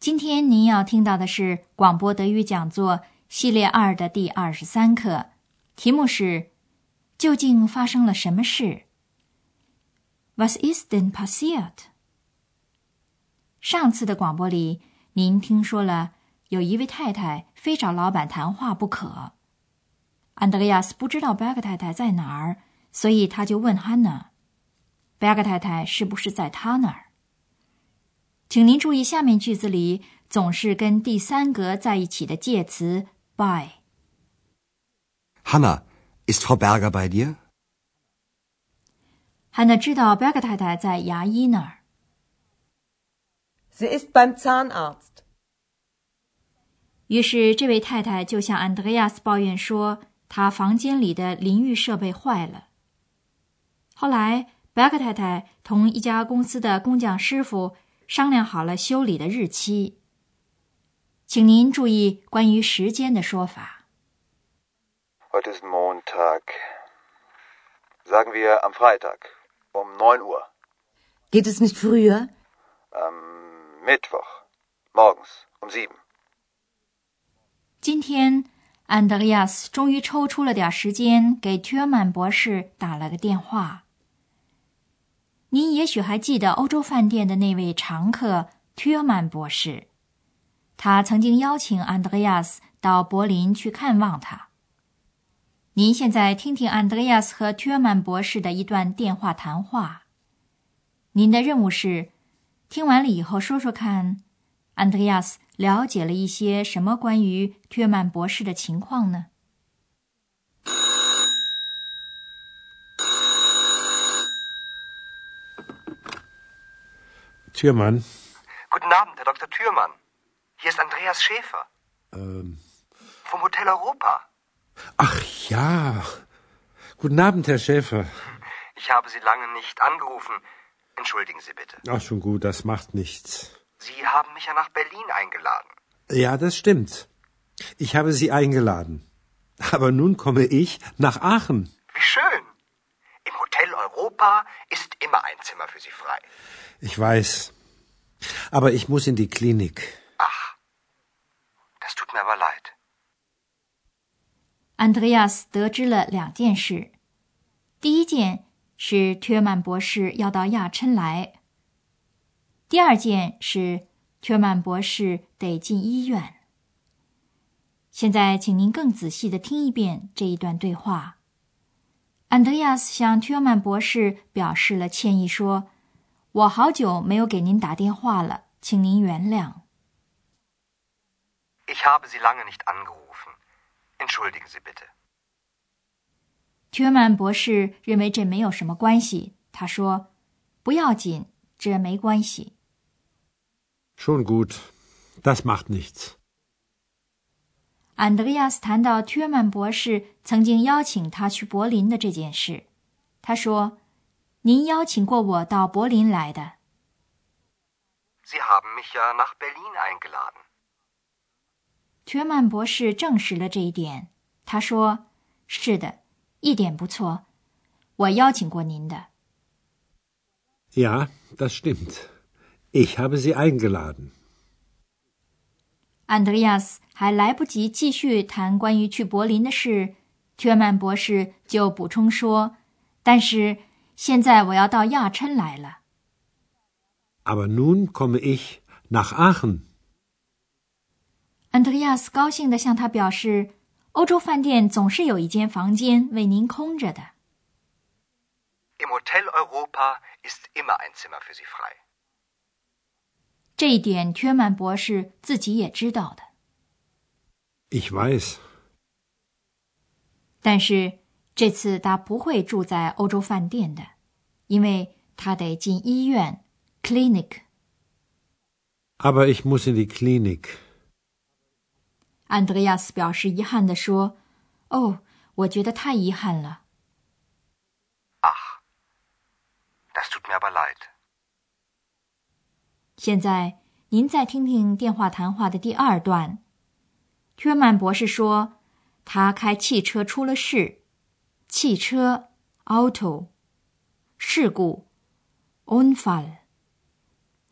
今天您要听到的是广播德语讲座系列二的第二十三课，题目是“究竟发生了什么事 ”？Was ist denn passiert？上次的广播里，您听说了有一位太太非找老板谈话不可。安德烈亚斯不知道贝克太太在哪儿，所以他就问汉娜：“贝克太太是不是在他那儿？”请您注意，下面句子里总是跟第三格在一起的介词 by。Hanna，ist Frau Berger bei dir？汉娜知道贝克太太在牙医那儿。Sie ist beim Zahnarzt。于是，这位太太就向 Andreas 抱怨说，她房间里的淋浴设备坏了。后来，贝克太太同一家公司的工匠师傅。商量好了修理的日期，请您注意关于时间的说法。Heute ist Montag. Sagen wir am Freitag um neun Uhr. Geht es nicht früher? Am Mittwoch morgens um sieben. 今天，安德烈亚斯终于抽出了点时间给特曼博士打了个电话。您也许还记得欧洲饭店的那位常客特尔曼博士，他曾经邀请安德烈亚斯到柏林去看望他。您现在听听安德烈亚斯和特尔曼博士的一段电话谈话。您的任务是，听完了以后说说看，安德烈亚斯了解了一些什么关于特尔曼博士的情况呢？Türmann. Guten Abend, Herr Dr. Türmann. Hier ist Andreas Schäfer. Ähm. Vom Hotel Europa. Ach ja. Guten Abend, Herr Schäfer. Ich habe Sie lange nicht angerufen. Entschuldigen Sie bitte. Ach, schon gut, das macht nichts. Sie haben mich ja nach Berlin eingeladen. Ja, das stimmt. Ich habe Sie eingeladen. Aber nun komme ich nach Aachen. Wie schön. Im Hotel Europa ist immer ein Zimmer für Sie frei. Ich weiß. Aber ich muss in die Klinik. Ach, das tut mir aber leid. Andreas 得知了两件事，第一件是特曼博士要到亚琛来，第二件是特曼博士得进医院。现在，请您更仔细的听一遍这一段对话。安德烈斯向特曼博士表示了歉意，说。我好久没有给您打电话了，请您原谅。Ich habe Sie lange nicht angerufen. Entschuldigen Sie bitte. 特曼博士认为这没有什么关系，他说：“不要紧，这没关系。” Schon gut, das macht nichts. 安德烈亚斯谈到特曼博士曾经邀请他去柏林的这件事，他说。您邀请过我到柏林来的。Sie haben mich ja nach Berlin eingeladen。特曼博士证实了这一点。他说：“是的，一点不错，我邀请过您的。” Ja, das stimmt. Ich habe Sie eingeladen. 安德烈亚斯还来不及继续谈关于去柏林的事，特曼博士就补充说：“但是。”现在我要到亚琛来了。Aber nun komme ich nach Aachen。安德烈亚斯高兴地向他表示，欧洲饭店总是有一间房间为您空着的。Im Hotel Europa ist immer ein Zimmer für Sie frei。这一点，特曼博士自己也知道的。Ich weiß。但是。这次他不会住在欧洲饭店的，因为他得进医院 （clinic）。Aber ich muss in die Klinik。安德烈亚斯表示遗憾地说：“哦，我觉得太遗憾了。” Ach, das tut mir aber leid. 现在您再听听电话谈话的第二段。约曼博士说，他开汽车出了事，汽车 （auto） 事故 （unfall）。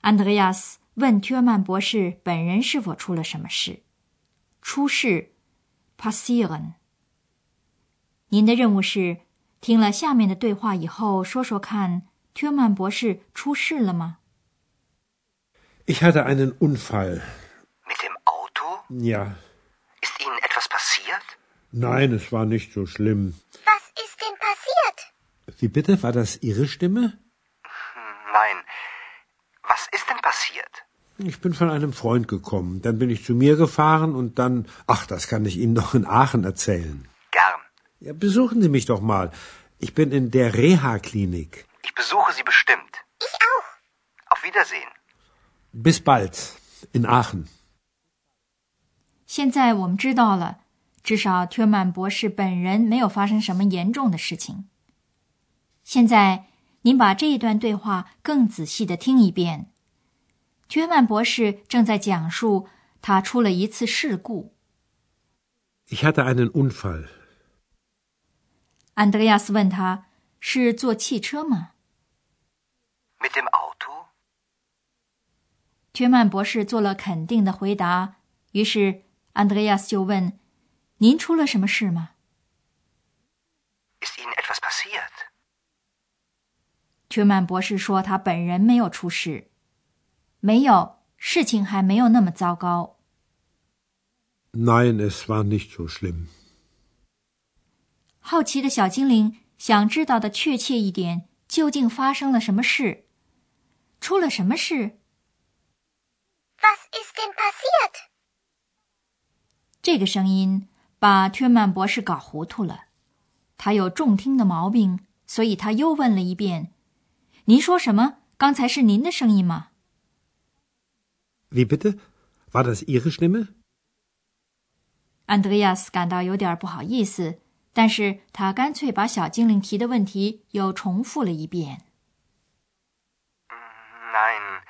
安德烈亚斯问约曼博士本人是否出了什么事，出事 （passieren）。您的任务是。听了下面的对话以后，说说看，特曼博士出事了吗？Ich hatte einen Unfall. Mit dem Auto? Ja. Ist Ihnen etwas passiert? Nein, es war nicht so schlimm. Wie bitte? War das Ihre Stimme? Nein. Was ist denn passiert? Ich bin von einem Freund gekommen. Dann bin ich zu mir gefahren und dann. Ach, das kann ich Ihnen doch in Aachen erzählen. Ja, besuchen Sie mich doch mal. Ich bin in der Reha-Klinik. Ich besuche Sie bestimmt. Ich auch. Auf Wiedersehen. Bis bald. In Aachen. 现在我们知道了，至少特曼博士本人没有发生什么严重的事情。 现在您把这一段对话更仔细的听一遍。约曼博士正在讲述他出了一次事故。Ich hatte einen Unfall. 安德烈亚斯问他：“是坐汽车吗？”Mit dem Auto。约曼博士做了肯定的回答。于是安德烈亚斯就问：“您出了什么事吗？”Ist Ihnen etwas passiert？约曼博士说：“他本人没有出事，没有，事情还没有那么糟糕。”Nein, es war nicht so schlimm. 好奇的小精灵想知道的确切一点，究竟发生了什么事？出了什么事？Was ist denn passiert？这个声音把特曼博士搞糊涂了。他有重听的毛病，所以他又问了一遍：“您说什么？刚才是您的声音吗？”Wie bitte? War das Ihre Stimme？安德烈亚斯感到有点不好意思。但是他干脆把小精灵提的问题又重复了一遍。Nein,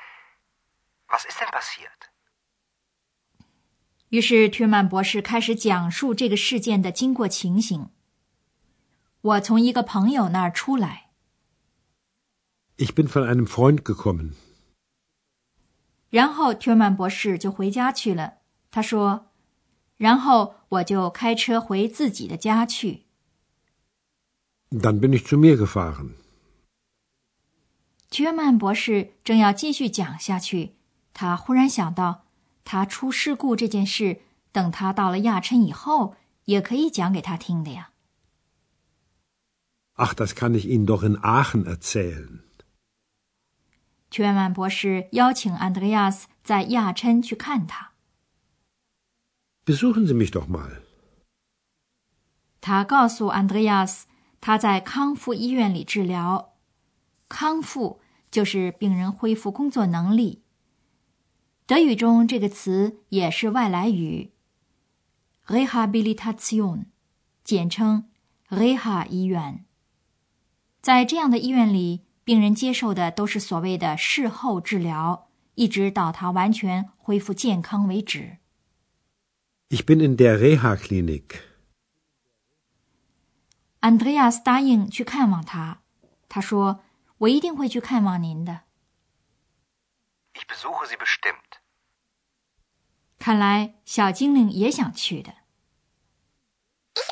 was ist denn passiert？于是特曼博士开始讲述这个事件的经过情形。我从一个朋友那儿出来。Ich bin von einem Freund gekommen。然后特曼博士就回家去了。他说。然后我就开车回自己的家去。Dann bin ich zu mir gefahren。约曼博士正要继续讲下去，他忽然想到，他出事故这件事，等他到了亚琛以后，也可以讲给他听的呀。Ach, das kann ich Ihnen doch in Aachen erzählen。约曼博士邀请安德烈亚斯在亚琛去看他。Besuchen Sie mich doch mal。他告诉安德烈亚斯，他在康复医院里治疗。康复就是病人恢复工作能力。德语中这个词也是外来语，Rehabilitation，简称 Reha 医院。在这样的医院里，病人接受的都是所谓的事后治疗，一直到他完全恢复健康为止。Ich bin in der Reha-Klinik. Andreas 答应去看望他。他说：“我一定会去看望您的。” Ich besuche Sie bestimmt. 看来小精灵也想去的。Ich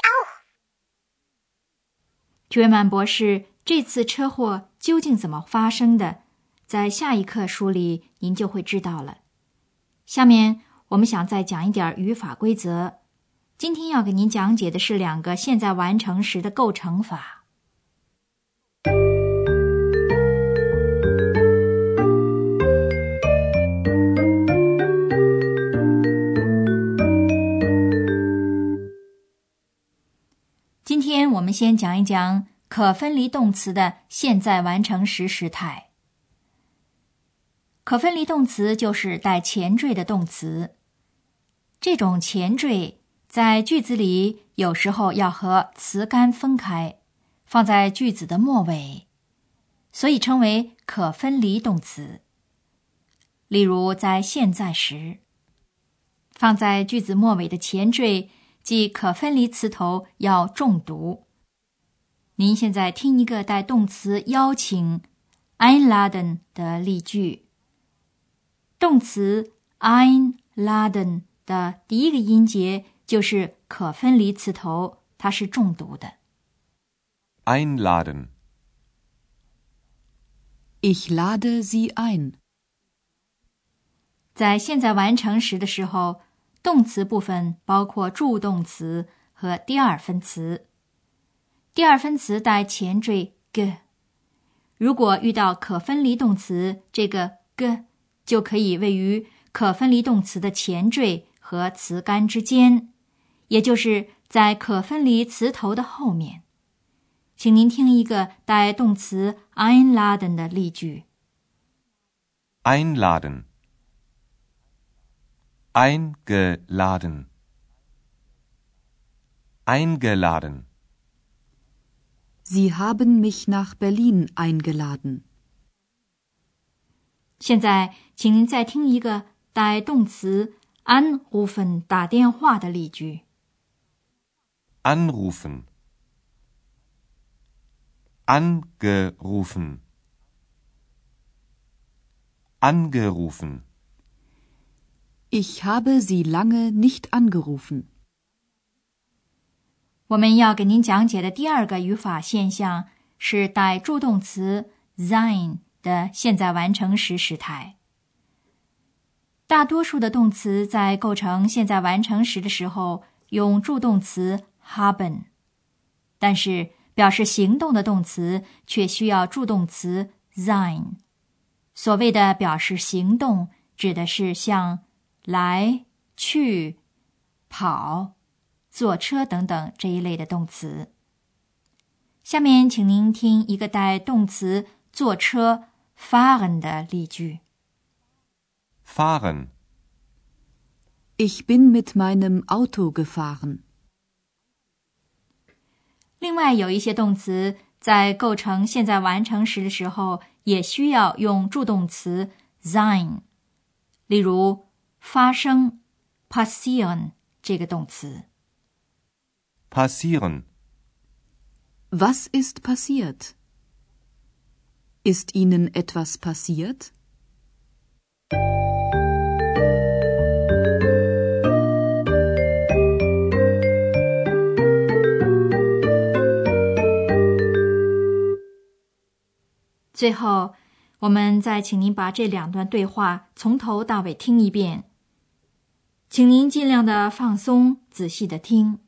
auch. 博士这次车祸究竟怎么发生的？在下一课书里您就会知道了。下面。我们想再讲一点语法规则。今天要给您讲解的是两个现在完成时的构成法。今天我们先讲一讲可分离动词的现在完成时时态。可分离动词就是带前缀的动词。这种前缀在句子里有时候要和词干分开，放在句子的末尾，所以称为可分离动词。例如，在现在时，放在句子末尾的前缀即可分离词头要重读。您现在听一个带动词邀请 einladen 的例句。动词 einladen 的第一个音节就是可分离词头，它是重读的。einladen。Ich lade Sie ein。在现在完成时的时候，动词部分包括助动词和第二分词。第二分词带前缀 g，如果遇到可分离动词，这个 g 就可以位于可分离动词的前缀和词干之间，也就是在可分离词头的后面。请您听一个带动词 einladen 的例句：einladen，eingeladen，eingeladen。Sie haben mich nach Berlin eingeladen。现在，请您再听一个带动词 anrufen 打电话的例句。anrufen，angerufen，angerufen。Ich habe Sie lange nicht angerufen。 我们要给您讲解的第二个语法现象是带助动词 sein 的现在完成时时态。大多数的动词在构成现在完成时的时候用助动词 haben，但是表示行动的动词却需要助动词 sein。所谓的表示行动，指的是像来、去、跑。坐车等等这一类的动词。下面，请您听一个带动词坐车 fahren 的例句。fahren。Ich bin mit meinem Auto gefahren。另外，有一些动词在构成现在完成时的时候，也需要用助动词 sein。例如，发生 passieren 这个动词。Passieren. Was ist passiert? Ist Ihnen etwas passiert? 最后，我们再请您把这两段对话从头到尾听一遍，请您尽量的放松，仔细的听。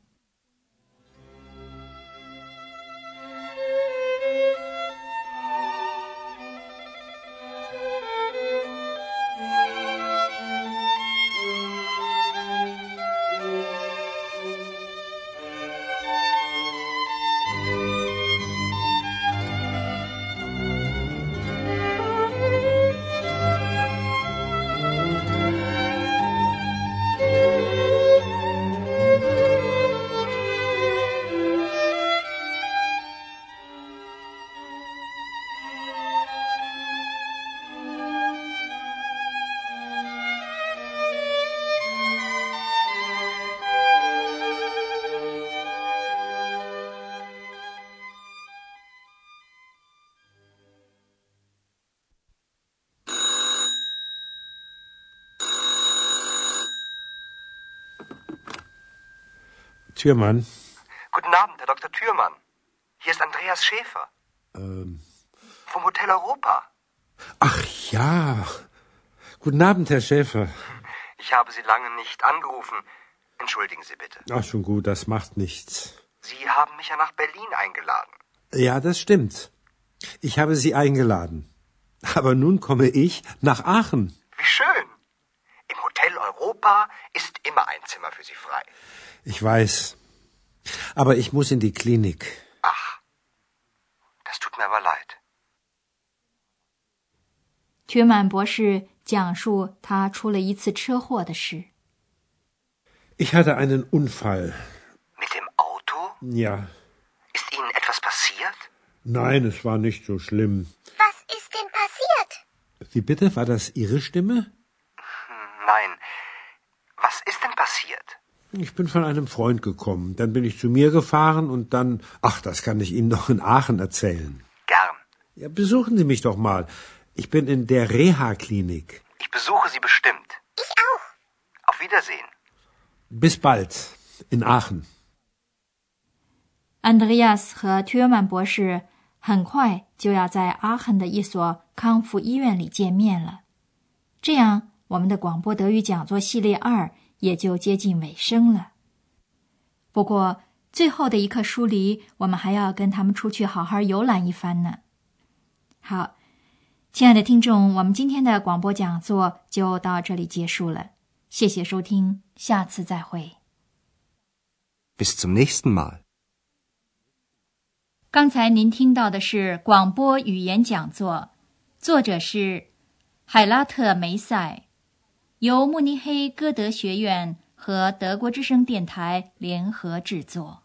Türmann. Guten Abend, Herr Dr. Türmann. Hier ist Andreas Schäfer. Ähm. Vom Hotel Europa. Ach ja. Guten Abend, Herr Schäfer. Ich habe Sie lange nicht angerufen. Entschuldigen Sie bitte. Ach, schon gut, das macht nichts. Sie haben mich ja nach Berlin eingeladen. Ja, das stimmt. Ich habe Sie eingeladen. Aber nun komme ich nach Aachen. Wie schön. Im Hotel Europa ist immer ein Zimmer für Sie frei. Ich weiß. Aber ich muss in die Klinik. Ach, das tut mir aber leid. 缺满博士讲述他出了一次车祸的事。 Ich hatte einen Unfall. Mit dem Auto? Ja. Ist Ihnen etwas passiert? Nein, es war nicht so schlimm. Was ist denn passiert? Wie bitte? War das Ihre Stimme? Ich bin von einem Freund gekommen. Dann bin ich zu mir gefahren und dann. Ach, das kann ich Ihnen noch in Aachen erzählen. Gern. Ja, besuchen Sie mich doch mal. Ich bin in der Reha-Klinik. Ich besuche Sie bestimmt. Ich auch. Auf Wiedersehen. Bis bald. In Aachen. Andreas 和 Türman 博士很快就要在阿肯的一所康复医院里见面了。这样，我们的广播德语讲座系列二 也就接近尾声了。不过，最后的一刻疏离，我们还要跟他们出去好好游览一番呢。好，亲爱的听众，我们今天的广播讲座就到这里结束了。谢谢收听，下次再会。Bis zum nächsten Mal。刚才您听到的是广播语言讲座，作者是海拉特梅塞。由慕尼黑歌德学院和德国之声电台联合制作。